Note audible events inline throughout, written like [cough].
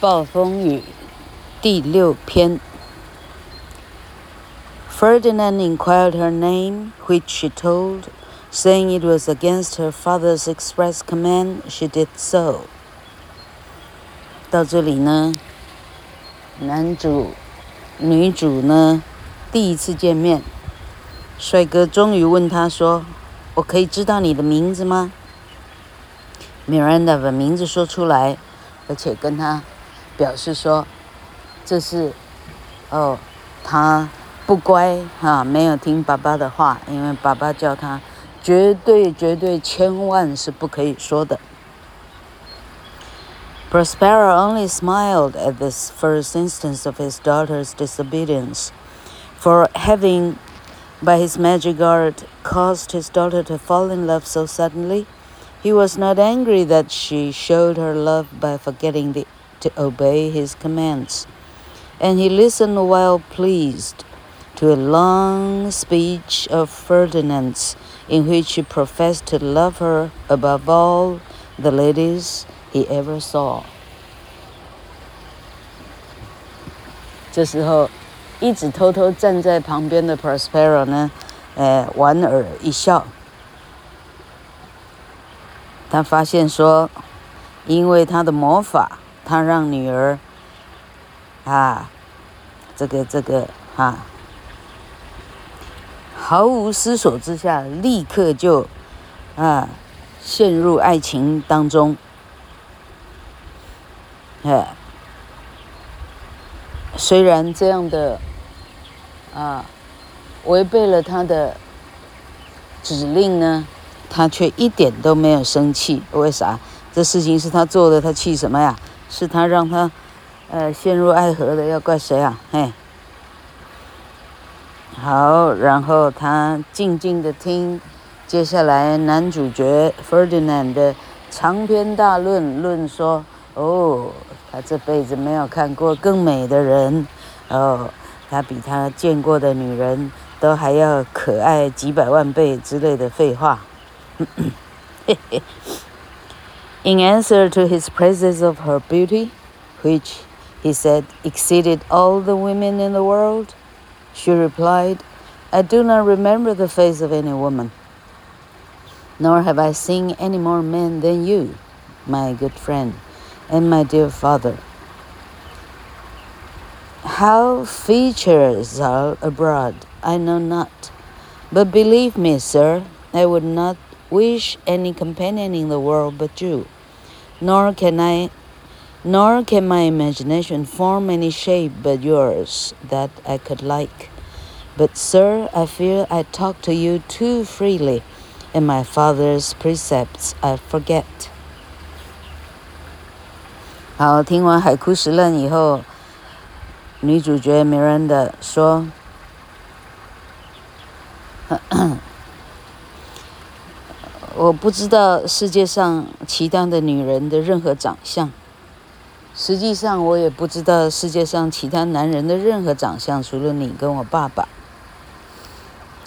暴风雨第六篇。Ferdinand inquired her name, which she told, saying it was against her father's express command she did so. 到这里呢，男主、女主呢，第一次见面，帅哥终于问她说：“我可以知道你的名字吗？” Miranda 把名字说出来，而且跟他表示说：“这是，哦，他不乖哈，没有听爸爸的话，因为爸爸叫他绝对绝对千万是不可以说的。” Prospero only smiled at this first instance of his daughter's disobedience, for having, by his magic art, caused his daughter to fall in love so suddenly. He was not angry that she showed her love by forgetting the, to obey his commands, and he listened while pleased to a long speech of Ferdinand's in which he professed to love her above all the ladies he ever saw. 这时候，一直偷偷站在旁边的 Prospero 呢，呃，莞尔一笑。他发现说，因为他的魔法， 他让女儿，啊，这个这个啊，毫无思索之下，立刻就啊陷入爱情当中。哎，虽然这样的啊违背了他的指令呢。他却一点都没有生气，为啥？这事情是他做的，他气什么呀？是他让他，呃，陷入爱河的，要怪谁啊？嘿，好，然后他静静的听，接下来男主角 Ferdinand 的长篇大论，论说，哦，他这辈子没有看过更美的人，哦，他比他见过的女人都还要可爱几百万倍之类的废话。[coughs] In answer to his praises of her beauty, which he said exceeded all the women in the world, she replied, I do not remember the face of any woman, nor have I seen any more men than you, my good friend, and my dear father. How features are abroad, I know not, but believe me, sir, I would not wish any companion in the world but you, nor can I, nor can my imagination form any shape but yours that I could like. But, sir, I fear I talk to you too freely, and my father's precepts I forget. 好，听完海枯石烂以后，女主角 Miranda 说。 [coughs] 我不知道世界上其他的女人的任何长相，实际上我也不知道世界上其他男人的任何长相，除了你跟我爸爸。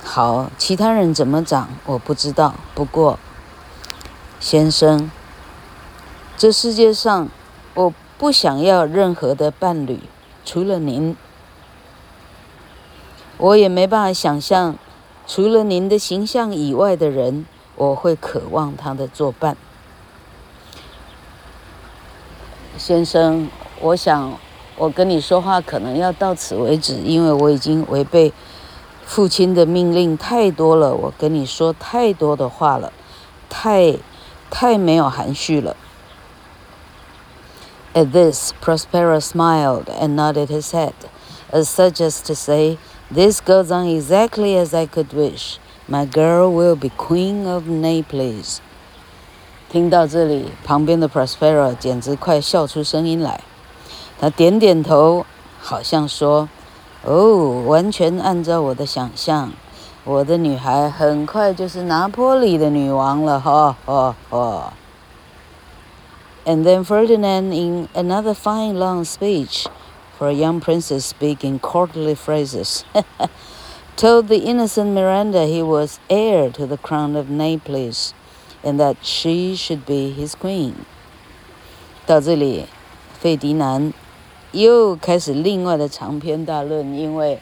好，其他人怎么长我不知道。不过，先生，这世界上我不想要任何的伴侣，除了您。我也没办法想象，除了您的形象以外的人。我会渴望他的作伴，先生。我想，我跟你说话可能要到此为止，因为我已经违背父亲的命令太多了。我跟你说太多的话了，太太没有含蓄了。At this, Prospero smiled and nodded his head, as such as to say, "This goes on exactly as I could wish." My girl will be queen of Naples。听到这里，旁边的 Prospero 简直快笑出声音来。他点点头，好像说：“哦，完全按照我的想象，我的女孩很快就是拿坡里的女王了。”哈哈哈。And then Ferdinand, in another fine long speech, for a young princess speaking courtly phrases. [laughs] told the innocent Miranda he was heir to the crown of Naples, and that she should be his queen. 到这里费迪南又开始另外的长篇大论，因为，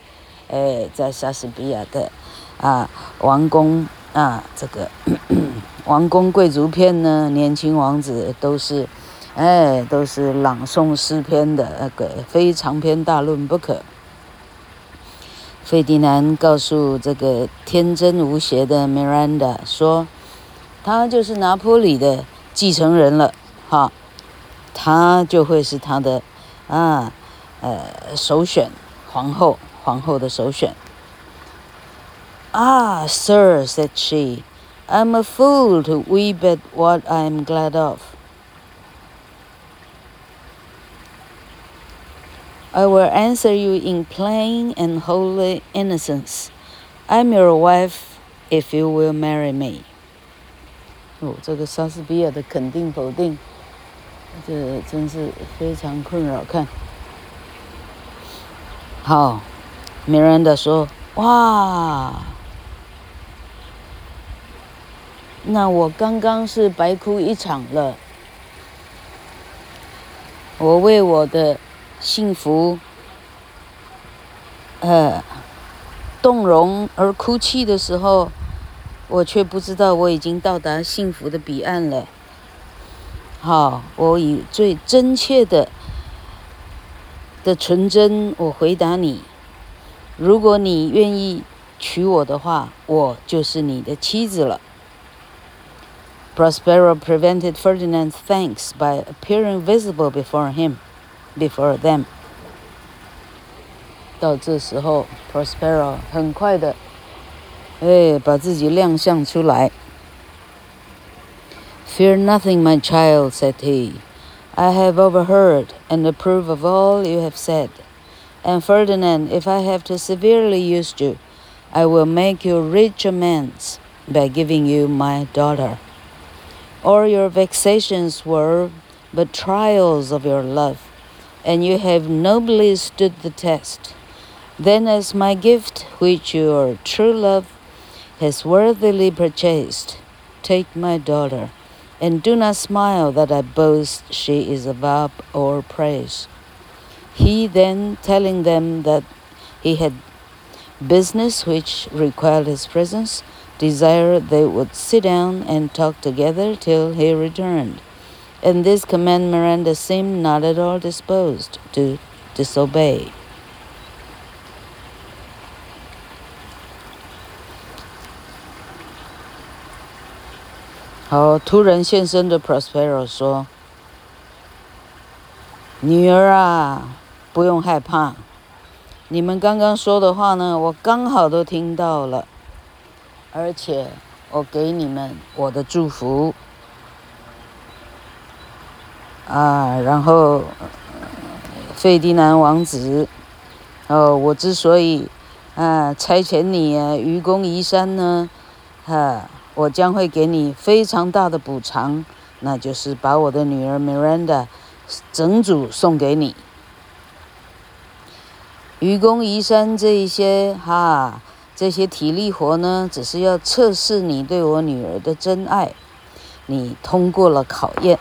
哎，在莎士比亚的啊王宫啊这个王宫贵族篇呢，年轻王子都是，哎，都是朗诵诗篇的那个非长篇大论不可。费迪南告诉这个天真无邪的 Miranda 说，他就是拿坡里的继承人了，哈。她就会是他的啊，呃，首选皇后，皇后的首选。Ah, sir, said she, I'm a fool to weep at what I'm glad of. I will answer you in plain and holy innocence. I'm your wife, if you will marry me. 哦，这个莎士比亚的肯定否定。这真是非常困扰。看，好，米兰达说：“哇，那我刚刚是白哭一场了。我为我的 幸福，呃，动容而哭泣的时候，我却不知道我已经到达幸福的彼岸了。”好，我以最真切的的纯真，我回答你：如果你愿意娶我的话，我就是你的妻子了。Prospero prevented Ferdinand's thanks by appearing visible before him, before them。到这时候，Prospero 很快的，哎，把自己亮相出来。Fear nothing, my child, said he. I have overheard and approve of all you have said. And Ferdinand, if I have too severely used you, I will make you rich amends by giving you my daughter. All your vexations were but trials of your love, and you have nobly stood the test. Then, as my gift, which your true love has worthily purchased, take my daughter and do not smile that I boast she is a above all praise. He then, telling them that he had business which required his presence, desired they would sit down and talk together till he returned. And this command Miranda seemed not at all disposed to disobey. 好，突然现身的 Prospero 说：“女儿啊，不用害怕，你们刚刚说的话呢，我刚好都听到了，而且我给你们我的祝福 啊。然后，费迪南王子，哦，我之所以啊差遣你啊愚公移山呢，哈。”我将会给你非常大的补偿，那就是把我的女儿 Miranda 整组送给你。愚公移山这一些哈，这些体力活呢，只是要测试你对我女儿的真爱。你通过了考验，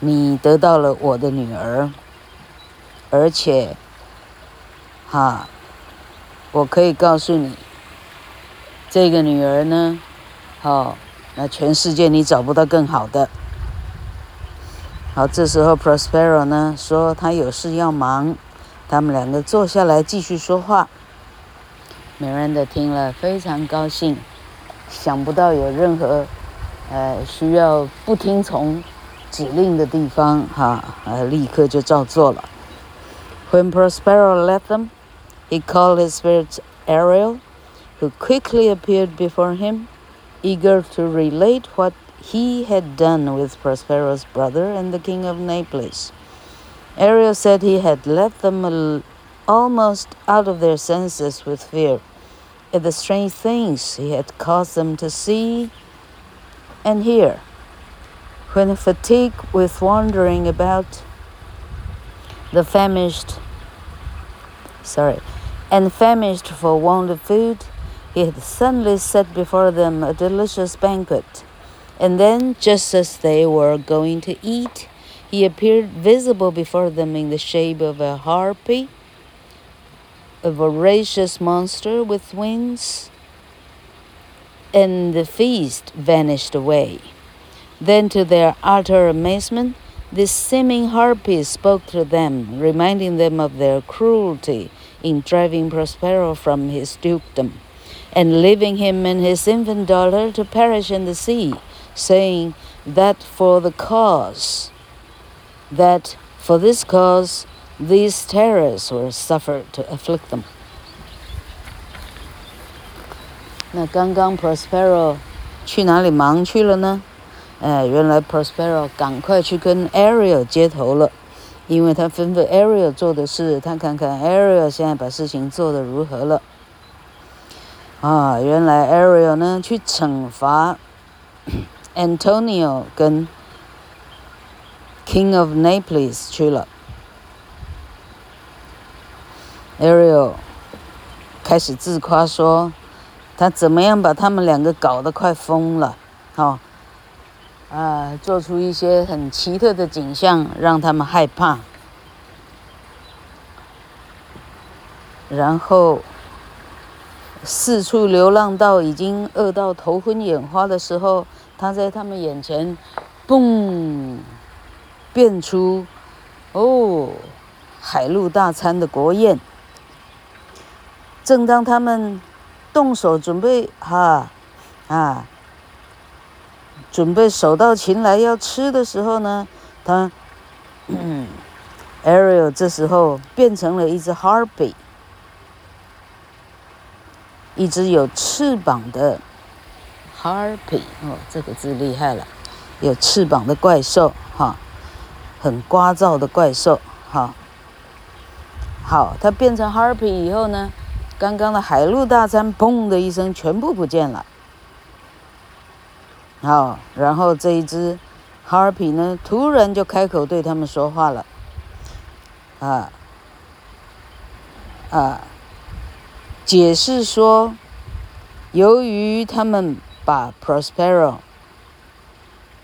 你得到了我的女儿，而且哈，我可以告诉你。这个女儿呢，好，那全世界你找不到更好的。好，这时候 Prospero 呢说他有事要忙，他们两个坐下来继续说话。Miranda 听了非常高兴，想不到有任何呃需要不听从指令的地方，哈，呃，立刻就照做了。When Prospero left them, he called his spirit Ariel. who quickly appeared before him, eager to relate what he had done with Prospero's brother and the king of Naples. Ariel said he had left them almost out of their senses with fear at the strange things he had caused them to see and hear. When fatigued with wandering about, the famished, sorry, and famished for want of food, he had suddenly set before them a delicious banquet. And then, just as they were going to eat, he appeared visible before them in the shape of a harpy, a voracious monster with wings, and the feast vanished away. Then, to their utter amazement, this seeming harpy spoke to them, reminding them of their cruelty in driving Prospero from his dukedom and leaving him and his infant daughter to perish in the sea, saying that for the cause, that for this cause, these terrors were suffered to afflict them. 那刚刚 Prospero 去哪里忙去了呢？ 哎，原来 Prospero 赶快去跟 Ariel 接头了，因为他吩咐 Ariel 做的事，他看看 Ariel 现在把事情做得如何了。啊，原来 Ariel 呢去惩罚 Antonio 跟 King of Naples 去了。Ariel 开始自夸说，他怎么样把他们两个搞得快疯了，好，啊，做出一些很奇特的景象，让他们害怕，然后。四处流浪到已经饿到头昏眼花的时候，他在他们眼前，嘣，变出哦，海陆大餐的国宴。正当他们动手准备哈啊，准备手到擒来要吃的时候呢，他嗯，Ariel 这时候变成了一只 Harpy。一只有翅膀的 harpy 哦，这个字厉害了，有翅膀的怪兽哈，很聒噪的怪兽哈。好，它变成 harpy 以后呢，刚刚的海陆大餐砰的一声全部不见了。好，然后这一只 harpy 呢，突然就开口对他们说话了，啊啊。解释说，由于他们把 Prospero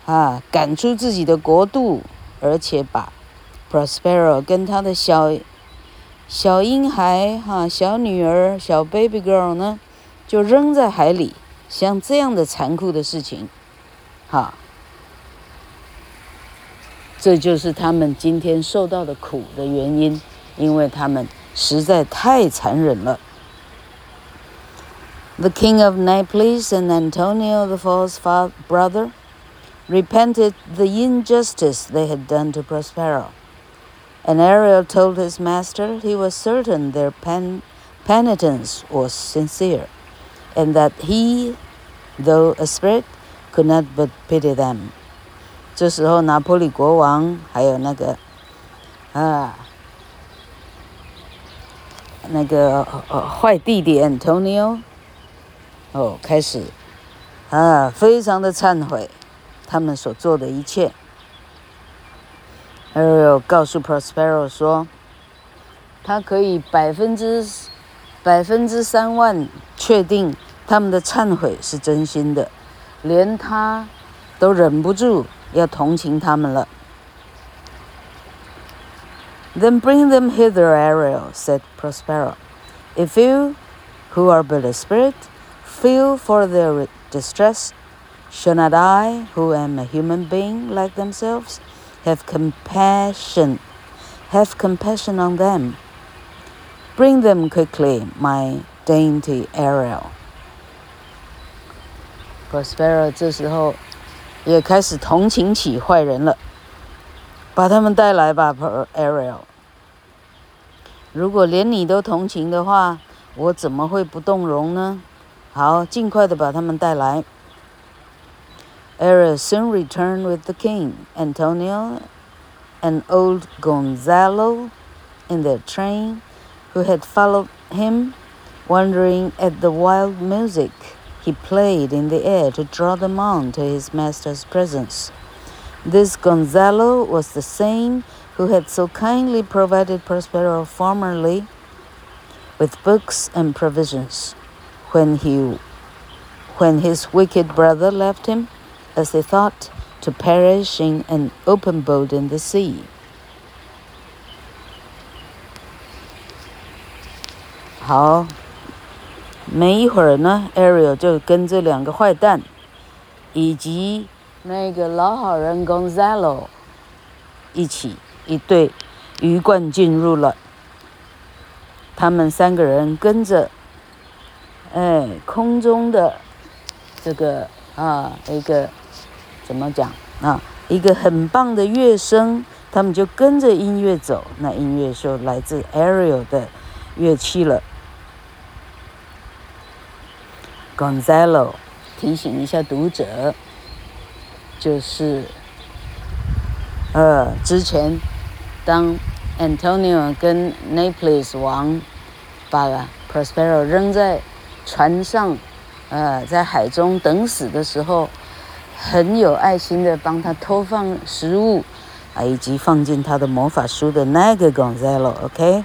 啊赶出自己的国度，而且把 Prospero 跟他的小小婴孩哈、小女儿小 baby girl 呢，就扔在海里，像这样的残酷的事情，哈、啊，这就是他们今天受到的苦的原因，因为他们实在太残忍了。The king of Naples and Antonio, the false brother, repented the injustice they had done to Prospero. And Ariel told his master he was certain their pen penitence was sincere, and that he, though a spirit, could not but pity them. 这时候，拿破里国王还有那个啊，那个呃坏弟弟 Antonio。哦，开始，啊，非常的忏悔，他们所做的一切。Ariel 告诉 Prospero 说，他可以百分之百分之三万确定他们的忏悔是真心的，连他都忍不住要同情他们了。Then bring them hither, Ariel, said Prospero. If you, who are but a spirit, feel for their distress, shall not I, who am a human being like themselves, have compassion, have compassion on them? Bring them quickly, my dainty Ariel. Prospero 这时候也开始同情起坏人了，把他们带来吧，Ariel。如果连你都同情的话，我怎么会不动容呢？好，尽快的把他们带来。Ariel soon returned with the king, Antonio, and old Gonzalo in their train, who had followed him, wondering at the wild music he played in the air to draw them on to his master's presence. This Gonzalo was the same who had so kindly provided Prospero formerly with books and provisions when he when his wicked brother left him, as they thought, to perish in an open boat in the sea. 好，没一会儿呢，Ariel 就跟这两个坏蛋，以及那个老好人 Gonzalo 一起一对鱼贯进入了。他们三个人跟着，哎，空中的这个啊一个怎么讲啊？一个很棒的乐声，他们就跟着音乐走。那音乐就来自 Ariel 的乐器了。Gonzalo 提醒一下读者，就是呃，之前当 Antonio 跟 Naples 王把 Prospero 扔在船上，呃，在海中等死的时候，很有爱心的帮他偷放食物，啊，以及放进他的魔法书的那个 Gonzalo，OK？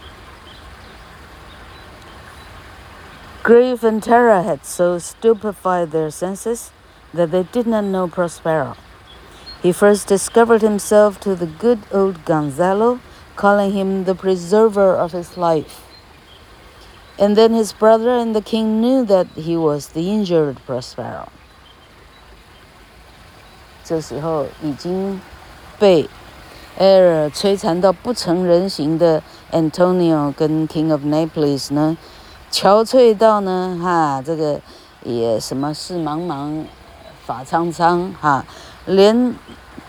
Gonzalo，OK？Grief and terror had so stupefied their senses that they did not know Prospero. He first discovered himself to the good old Gonzalo, calling him the preserver of his life. And then his brother and the king knew that he was the injured Prospero. 这时候已经被艾尔摧残到不成人形的 Antonio 跟 King of Naples 呢？ 憔悴到呢，哈，这个也什么事茫茫，发苍苍，哈，连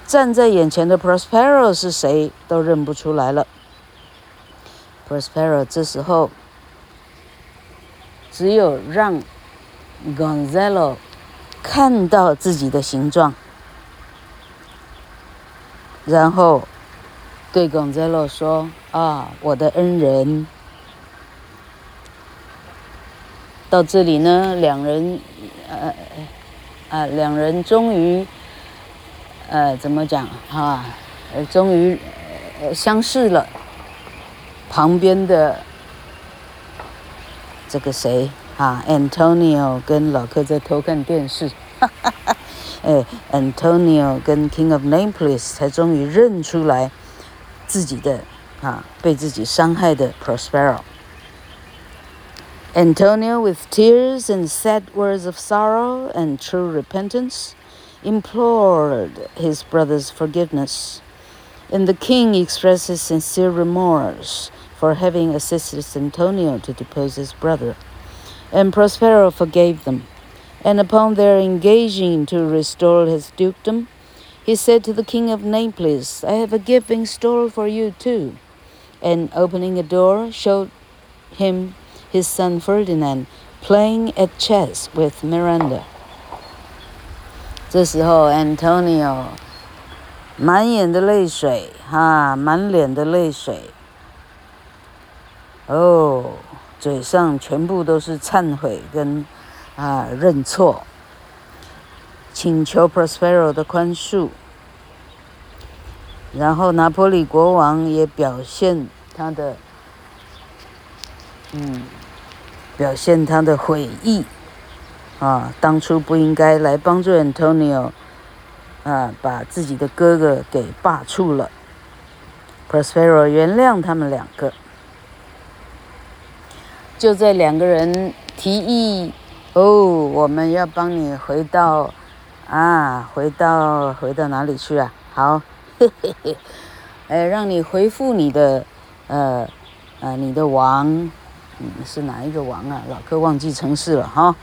站在眼前的 Prospero 是谁都认不出来了。Prospero 这时候只有让 Gonzalo 看到自己的形状，然后对 Gonzalo 说：“啊，我的恩人。”到这里呢，两人，呃，啊，两人终于，呃，怎么讲哈？呃，终于，呃，相视了。旁边的这个谁啊？Antonio 跟老柯在偷看电视，哈哈哈。哎，Antonio 跟 King of Naples 才终于认出来自己的啊，被自己伤害的 Prospero。Antonio, with tears and sad words of sorrow and true repentance, implored his brother's forgiveness. And the king expressed his sincere remorse for having assisted Antonio to depose his brother. And Prospero forgave them. And upon their engaging to restore his dukedom, he said to the king of Naples, I have a gift in store for you too. And opening a door, showed him his son Ferdinand playing at chess with Miranda。这时候，Antonio 满眼的泪水，哈，满脸的泪水，哦，嘴上全部都是忏悔跟啊认错，请求 Prospero 的宽恕。然后拿破里国王也表现他的，嗯。表现他的悔意，啊，当初不应该来帮助 Antonio，啊，把自己的哥哥给罢黜了。Prospero 原谅他们两个。就在两个人提议，哦，我们要帮你回到，啊，回到回到哪里去啊？好，嘿嘿嘿，哎，让你恢复你的，呃，呃，你的王。嗯，是哪一个王啊？老哥忘记城市了哈。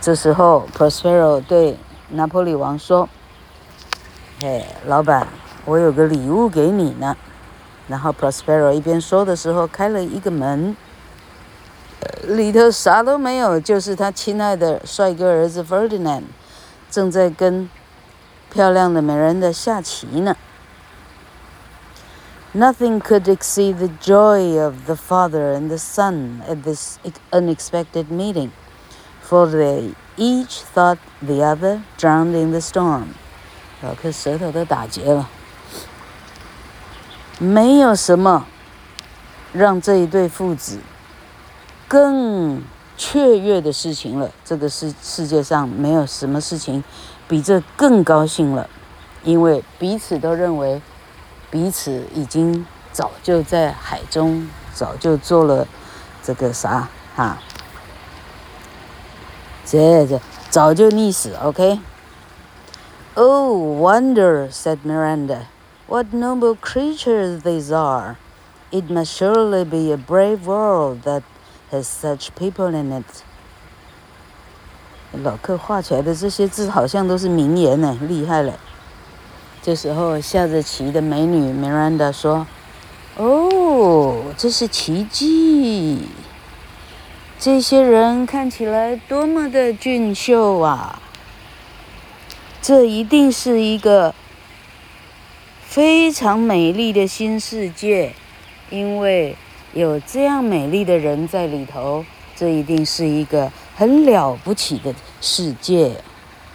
这时候，Prospero 对拿破里王说：“嘿，老板，我有个礼物给你呢。”然后 Prospero 一边说的时候，开了一个门，里头啥都没有，就是他亲爱的帅哥儿子 Ferdinand 正在跟漂亮的美人的下棋呢。Nothing could exceed the joy of the father and the son at this unexpected meeting, for they each thought the other drowned in the storm. 老柯舌头都打结了。没有什么让这一对父子更雀跃的事情了。这个世世界上没有什么事情比这更高兴了，因为彼此都认为彼此已经早就在海中早就做了这个啥哈，这这早就溺死。OK。Oh, wonder, said Miranda. What noble creatures these are! It must surely be a brave world that has such people in it. 老客画起来的这些字好像都是名言呢，厉害了。这时候下着棋的美女 Miranda 说：“哦，这是奇迹！这些人看起来多么的俊秀啊！这一定是一个非常美丽的新世界。”因为有这样美丽的人在里头，这一定是一个很了不起的世界。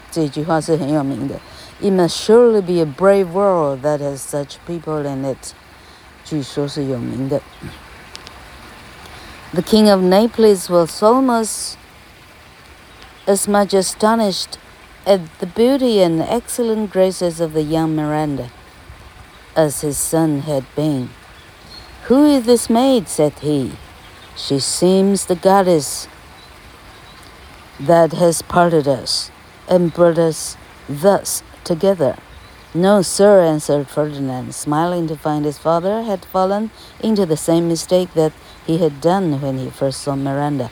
这句话是很有名的。It must surely be a brave world that has such people in it。据说是有名的。The king of Naples was almost as much astonished at the beauty and excellent graces of the young Miranda as his son had been. Who is this maid? said he. She seems the goddess that has parted us and brought us thus together. No, sir, answered Ferdinand, smiling to find his father had fallen into the same mistake that he had done when he first saw Miranda.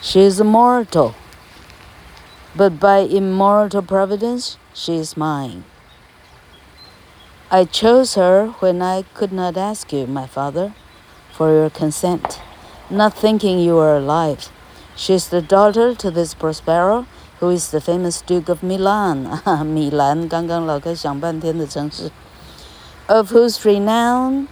She is a mortal, but by immortal providence she is mine. I chose her when I could not ask you, my father, for your consent, not thinking you were alive. She is the daughter to this Prospero, who is the famous Duke of Milan. [laughs] Milan, 刚刚老哥想半天的城市, of whose renown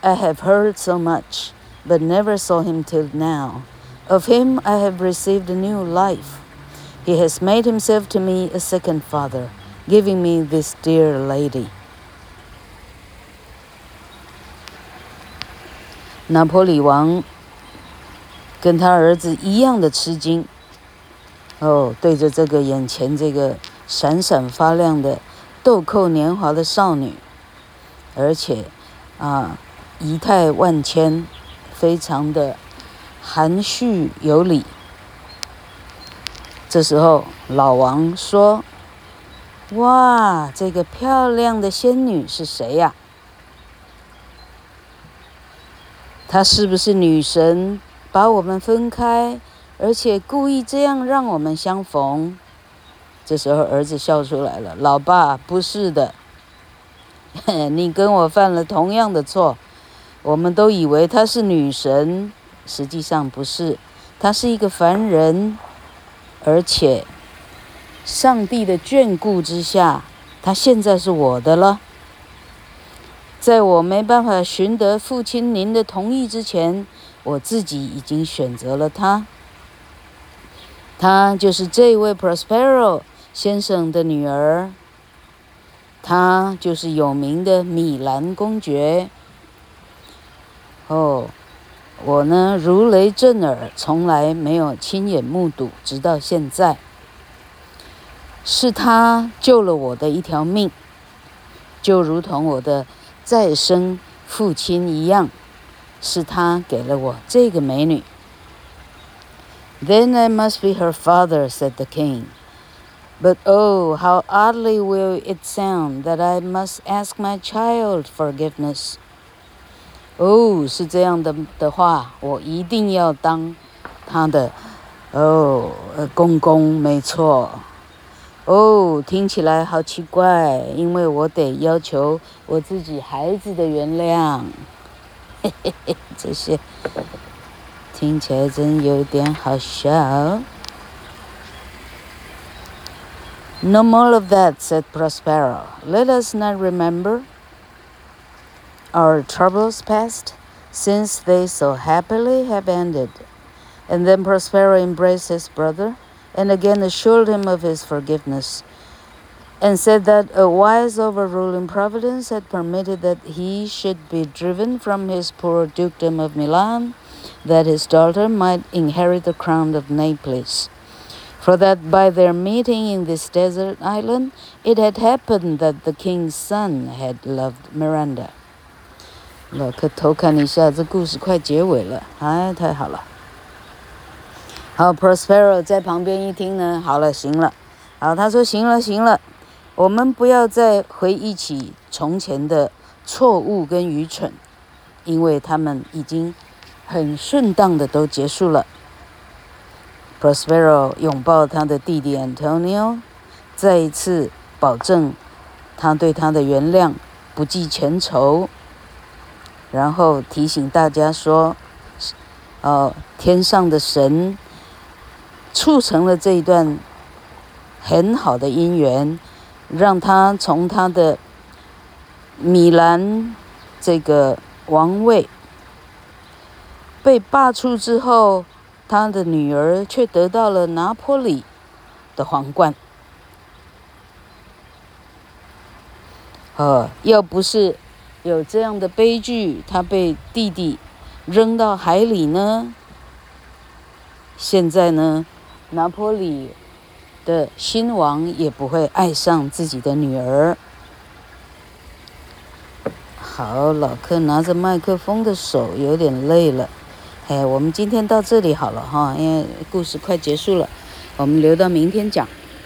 I have heard so much, but never saw him till now. Of him I have received a new life. He has made himself to me a second father, giving me this dear lady. 拿坡里王跟他儿子一样的吃惊， 哦，对着这个眼前这个闪闪发亮的豆蔻年华的少女，而且啊仪态万千，非常的含蓄有礼。这时候老王说：“哇，这个漂亮的仙女是谁呀？”她是不是女神把我们分开，而且故意这样让我们相逢？这时候儿子笑出来了：“老爸，不是的，[laughs] 你跟我犯了同样的错。我们都以为她是女神，实际上不是，她是一个凡人，而且上帝的眷顾之下，她现在是我的了。”在我没办法寻得父亲您的同意之前，我自己已经选择了她。她就是这位 Prospero 先生的女儿，她就是有名的米兰公爵。哦，我呢如雷震耳，从来没有亲眼目睹，直到现在，是她救了我的一条命，就如同我的。再生父亲一样，是他给了我这个美女。Then I must be her father," said the king. "But oh, how oddly will it sound that I must ask my child forgiveness." 哦，是这样的的话，我一定要当他的哦，公公，没错。哦，听起来好奇怪，因为我得要求我自己孩子的原谅。嘿嘿嘿，这些 [laughs] 听起来真有点好笑。No more of that, said Prospero. Let us not remember our troubles past, since they so happily have ended. And then Prospero embraced his brother. and again assured him of his forgiveness, and said that a wise overruling providence had permitted that he should be driven from his poor dukedom of Milan that his daughter might inherit the crown of Naples. For that by their meeting in this desert island, it had happened that the king's son had loved Miranda. 老客偷看一下，这故事快结尾了，哎，太好了。好，Prospero 在旁边一听呢，好了，行了，好，他说行了，行了，我们不要再回忆起从前的错误跟愚蠢，因为他们已经 很顺当的都结束了。Prospero 拥抱他的弟弟 Antonio，再一次保证他对他的原谅，不计前仇。然后提醒大家说：“哦，天上的神促成了这一段很好的姻缘，让他从他的米兰这个王位被罢黜之后。”他的女儿却得到了拿坡里的皇冠。呃，要不是有这样的悲剧，他被弟弟扔到海里呢，现在呢，拿坡里的新王也不会爱上自己的女儿。好，老克拿着麦克风的手有点累了。哎，我们今天到这里好了哈，因为故事快结束了，我们留到明天讲。